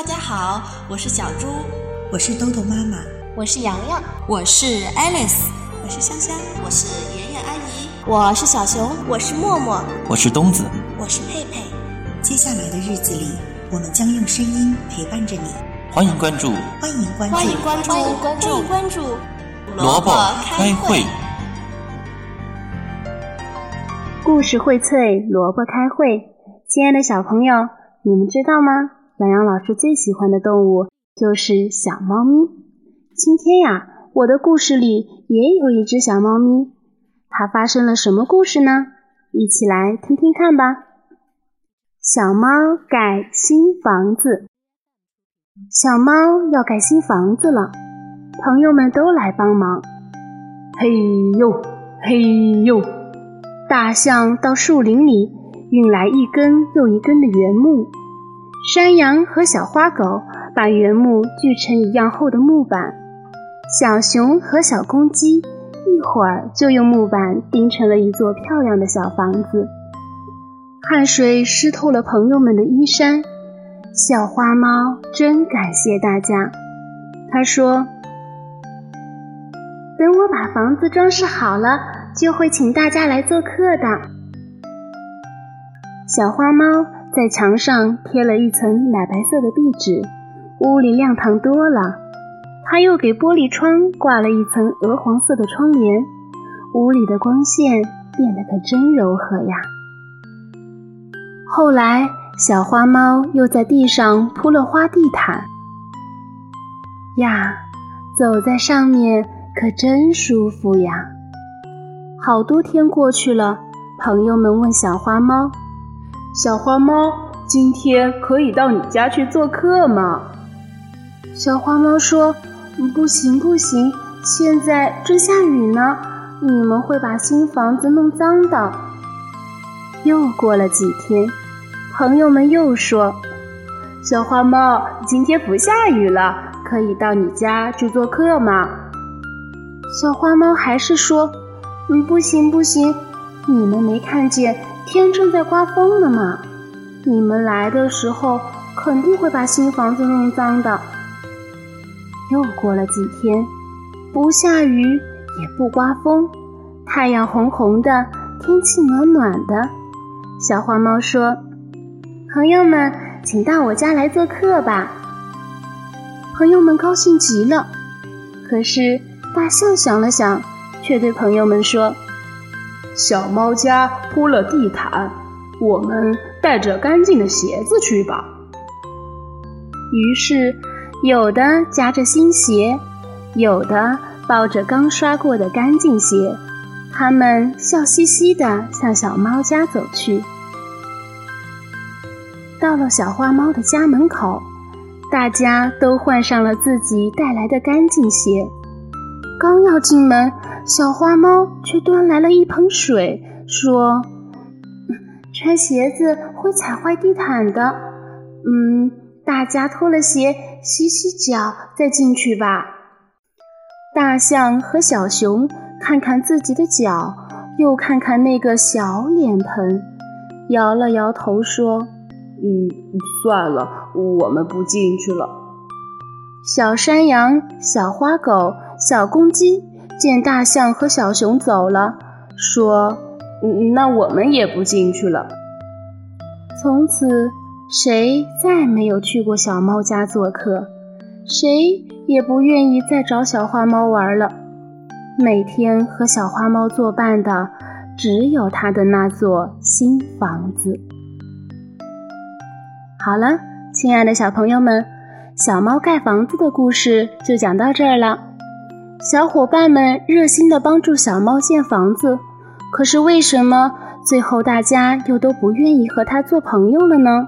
大家好，我是小猪，我是豆豆妈妈，我是洋洋，我是 Alice，我是香香，我是妍妍阿姨，我是小熊，我是默默，我是东子，我是佩佩。接下来的日子里，我们将用声音陪伴着你。欢迎关注，欢迎关注，欢迎关注，欢迎关注，欢迎关注。萝卜开会，故事荟萃，萝卜开会。亲爱的小朋友，你们知道吗？洋洋老师最喜欢的动物就是小猫咪。今天呀，我的故事里也有一只小猫咪，它发生了什么故事呢？一起来听听看吧。小猫盖新房子，小猫要盖新房子了，朋友们都来帮忙。嘿呦，嘿呦，大象到树林里。运来一根又一根的原木，山羊和小花狗把原木锯成一样厚的木板，小熊和小公鸡一会儿就用木板钉成了一座漂亮的小房子。汗水湿透了朋友们的衣衫，小花猫真感谢大家。他说：“等我把房子装饰好了，就会请大家来做客的。”小花猫在墙上贴了一层奶白色的壁纸，屋里亮堂多了。它又给玻璃窗挂了一层鹅黄色的窗帘，屋里的光线变得可真柔和呀。后来，小花猫又在地上铺了花地毯，呀，走在上面可真舒服呀。好多天过去了，朋友们问小花猫。小花猫，今天可以到你家去做客吗？小花猫说：“不行，不行，现在正下雨呢，你们会把新房子弄脏的。”又过了几天，朋友们又说：“小花猫，今天不下雨了，可以到你家去做客吗？”小花猫还是说：“嗯，不行，不行，你们没看见。”天正在刮风呢嘛，你们来的时候肯定会把新房子弄脏的。又过了几天，不下雨也不刮风，太阳红红的，天气暖暖的。小花猫说：“朋友们，请到我家来做客吧。”朋友们高兴极了。可是大象想了想，却对朋友们说。小猫家铺了地毯，我们带着干净的鞋子去吧。于是，有的夹着新鞋，有的抱着刚刷过的干净鞋，他们笑嘻嘻地向小猫家走去。到了小花猫的家门口，大家都换上了自己带来的干净鞋，刚要进门。小花猫却端来了一盆水，说：“穿鞋子会踩坏地毯的。嗯，大家脱了鞋，洗洗脚，再进去吧。”大象和小熊看看自己的脚，又看看那个小脸盆，摇了摇头说：“嗯，算了，我们不进去了。”小山羊、小花狗、小公鸡。见大象和小熊走了，说：“嗯那我们也不进去了。”从此，谁再没有去过小猫家做客，谁也不愿意再找小花猫玩了。每天和小花猫作伴的，只有它的那座新房子。好了，亲爱的小朋友们，小猫盖房子的故事就讲到这儿了。小伙伴们热心的帮助小猫建房子，可是为什么最后大家又都不愿意和它做朋友了呢？